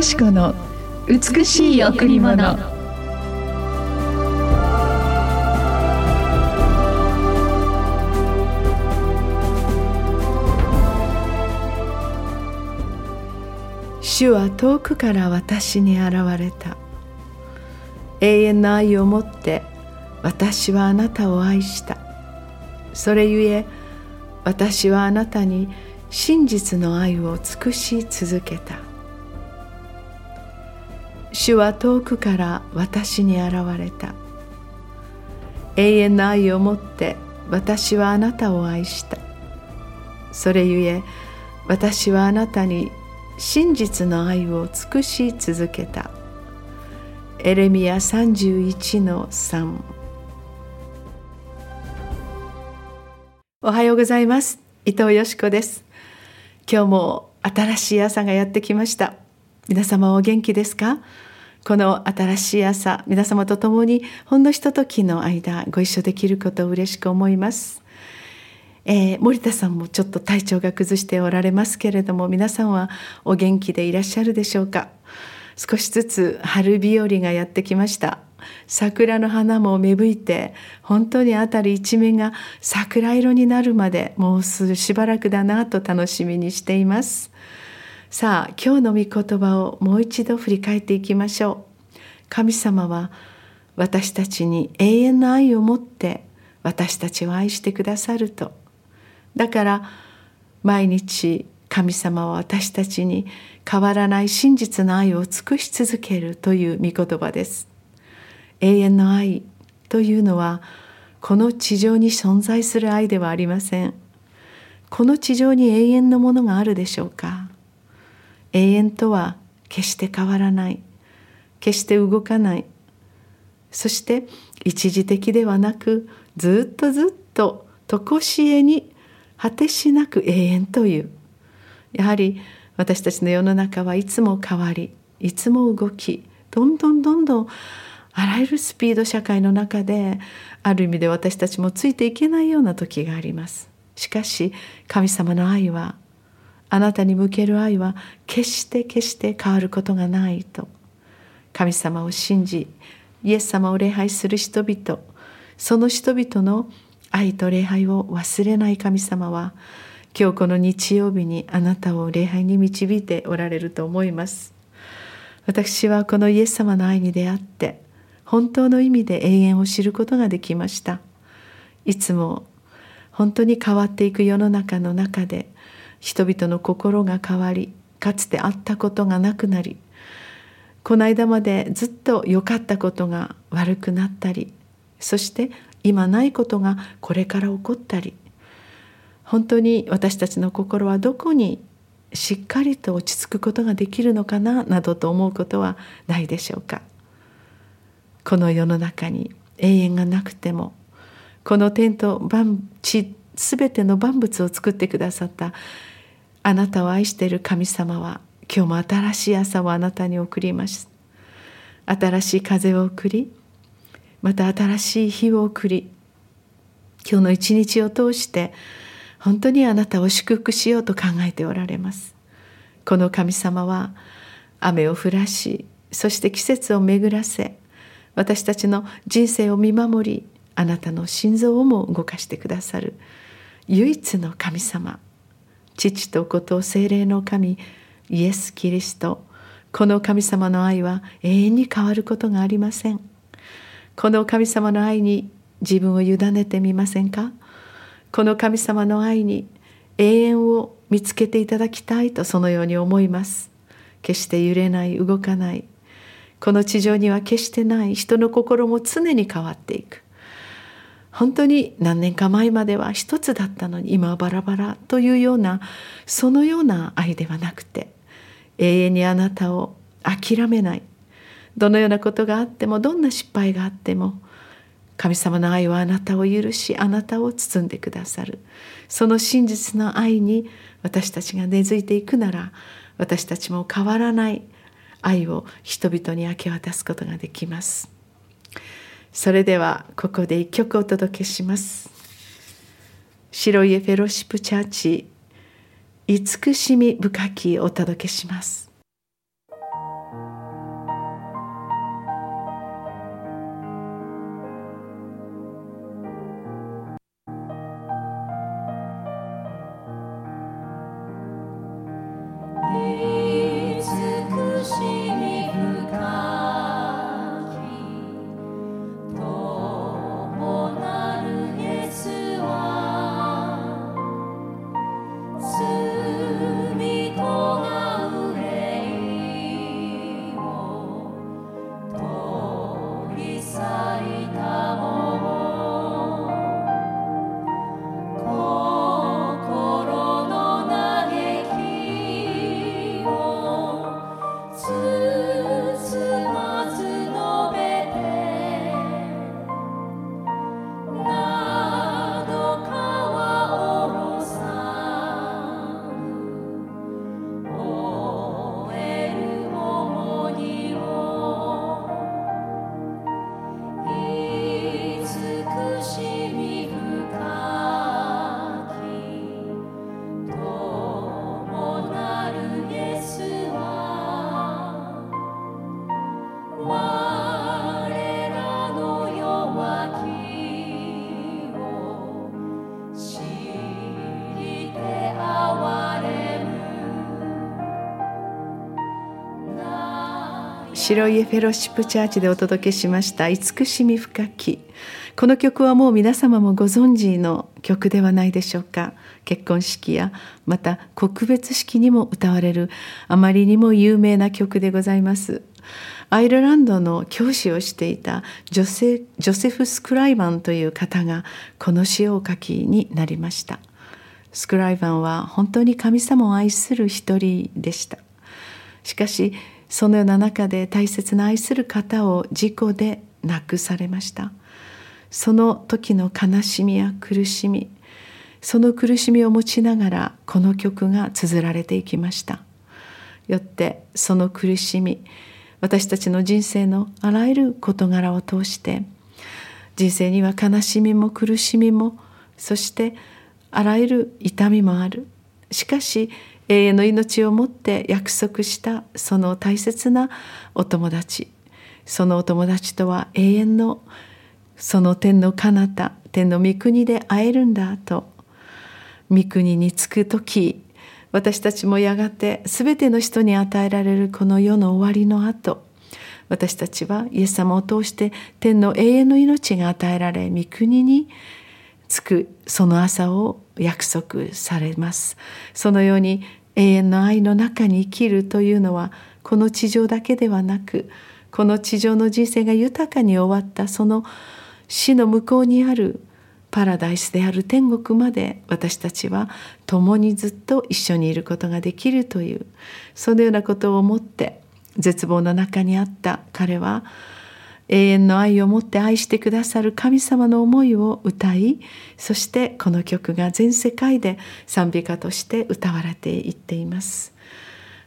よし子の美しい贈り物。主は遠くから私に現れた。永遠の愛をもって私はあなたを愛した。それゆえ私はあなたに真実の愛を尽くし続けた。主は遠くから私に現れた。永遠の愛をもって私はあなたを愛した。それゆえ私はあなたに真実の愛を尽くし続けた。エレミア31の3おはようございます。伊藤よし子です。今日も新しい朝がやってきました。皆様お元気ですか？この新しい朝皆様と共にほんのひとときの間ご一緒できることを嬉しく思います、えー、森田さんもちょっと体調が崩しておられますけれども皆さんはお元気でいらっしゃるでしょうか？少しずつ春日和がやってきました。桜の花も芽吹いて本当に辺り一面が桜色になるまでもうすぐしばらくだなと楽しみにしています。さあ今日の御言葉をもう一度振り返っていきましょう。神様は私たちに永遠の愛を持って私たちを愛してくださると。だから毎日神様は私たちに変わらない真実の愛を尽くし続けるという御言葉です。永遠の愛というのはこの地上に存在する愛ではありません。この地上に永遠のものがあるでしょうか？永遠とは決して変わらない。決して動かない。そして一時的ではなくずっとずっと常しえに果てしなく永遠という。やはり私たちの世の中はいつも変わりいつも動きどんどんどんどんあらゆるスピード社会の中である意味で私たちもついていけないような時があります。しかし神様の愛はあなたに向ける愛は決して決して変わることがないと。神様を信じイエス様を礼拝する人々その人々の愛と礼拝を忘れない。神様は今日この日曜日にあなたを礼拝に導いておられると思います。私はこのイエス様の愛に出会って本当の意味で永遠を知ることができました。いつも本当に変わっていく世の中の中で人々の心が変わりかつてあったことがなくなりこの間までずっと良かったことが悪くなったりそして今ないことがこれから起こったり本当に私たちの心はどこにしっかりと落ち着くことができるのかななどと思うことはないでしょうか。この世の中に永遠がなくてもこの天と万地全ての万物を作ってくださった。あなたを愛している神様は今日も新しい朝をあなたに送ります。新しい風を送りまた新しい日を送り今日の一日を通して本当にあなたを祝福しようと考えておられます。この神様は雨を降らしそして季節を巡らせ私たちの人生を見守りあなたの心臓をも動かしてくださる。唯一の神様。父と子と精霊の神イエス・キリスト。この神様の愛は永遠に変わることがありません。この神様の愛に自分を委ねてみませんか？この神様の愛に永遠を見つけていただきたいとそのように思います。決して揺れない動かない。この地上には決してない。人の心も常に変わっていく。本当に何年か前までは一つだったのに今はバラバラというようなそのような愛ではなくて永遠にあなたを諦めない。どのようなことがあってもどんな失敗があっても神様の愛はあなたを許しあなたを包んでくださる。その真実の愛に私たちが根付いていくなら私たちも変わらない愛を人々に明け渡すことができます。それではここで一曲お届けします。白家フェロシップチャーチ慈しみ深きお届けします。白家フェロシップチャーチでお届けしました慈しみ深き。この曲はもう皆様もご存知の曲ではないでしょうか。結婚式やまた告別式にも歌われるあまりにも有名な曲でございます。アイルランドの教師をしていたジョセジョセフ・スクライバンという方がこの詩をお書きになりました。スクライバンは本当に神様を愛する一人でした。しかしそのような中で大切な愛する方を事故で亡くされました。その時の悲しみや苦しみその苦しみを持ちながらこの曲が綴られていきました。よってその苦しみ私たちの人生のあらゆる事柄を通して人生には悲しみも苦しみもそしてあらゆる痛みもある。しかし永遠の命をもって約束したその大切なお友達。そのお友達とは永遠のその天の彼方天の御国で会えるんだと。御国に着く時私たちもやがて全ての人に与えられるこの世の終わりの後私たちはイエス様を通して天の永遠の命が与えられ御国に着く。その朝を約束されます。そのように永遠の愛の中に生きるというのはこの地上だけではなくこの地上の人生が豊かに終わったその死の向こうにあるパラダイスである天国まで私たちは共にずっと一緒にいることができるというそのようなことを思って絶望の中にあった彼は永遠の愛を持って愛してくださる神様の思いを歌いそしてこの曲が全世界で賛美歌として歌われていっています。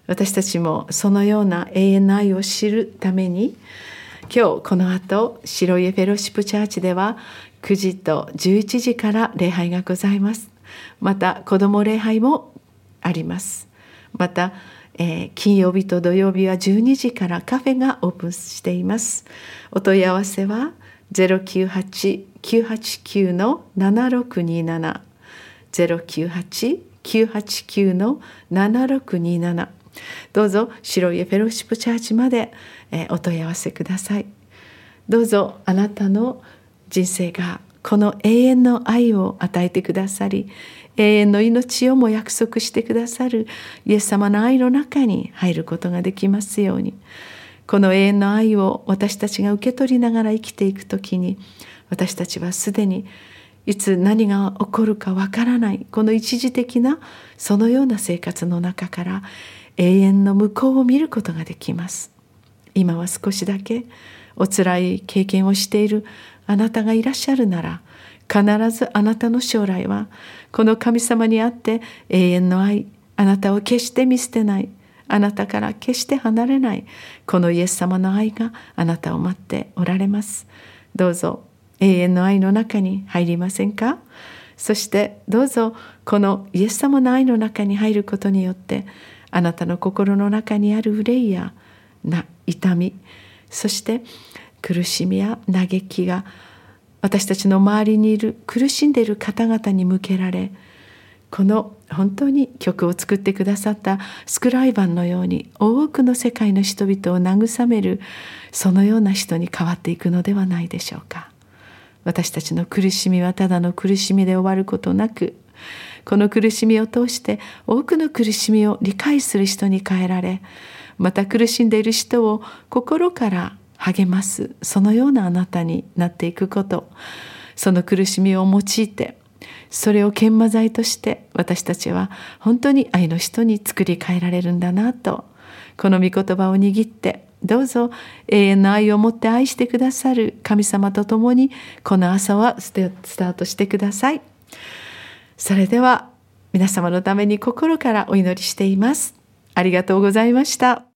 私たちもそのような永遠の愛を知るために今日この後白家フェロシップチャーチでは9時と11時から礼拝がございます。また子ども礼拝もあります。またえー、金曜日と土曜日は12時からカフェがオープンしています。お問い合わせは098-989の7627 098-989の7627どうぞ白家フェローシップチャーチまで、えー、お問い合わせください。どうぞあなたの人生がこの永遠の愛を与えてくださり永遠の命をも約束してくださるイエス様の愛の中に入ることができますように。この永遠の愛を私たちが受け取りながら生きていく時に私たちはすでにいつ何が起こるかわからないこの一時的なそのような生活の中から永遠の向こうを見ることができます。今は少しだけおつらい経験をしているあなたがいらっしゃるなら必ずあなたの将来はこの神様にあって永遠の愛あなたを決して見捨てないあなたから決して離れないこのイエス様の愛があなたを待っておられます。どうぞ永遠の愛の中に入りませんか？そしてどうぞこのイエス様の愛の中に入ることによってあなたの心の中にある憂いやな痛みそして苦しみや嘆きが私たちの周りにいる苦しんでいる方々に向けられこの本当に曲を作ってくださったスクライバンのように多くの世界の人々を慰めるそのような人に変わっていくのではないでしょうか。私たちの苦しみはただの苦しみで終わることなくこの苦しみを通して多くの苦しみを理解する人に変えられまた苦しんでいる人を心から励ます。そのようなあなたになっていくこと。その苦しみを用いてそれを研磨剤として私たちは本当に愛の人に作り変えられるんだなと。この御言葉を握ってどうぞ永遠の愛を持って愛してくださる神様と共にこの朝はスタートしてください。それでは皆様のために心からお祈りしています。ありがとうございました。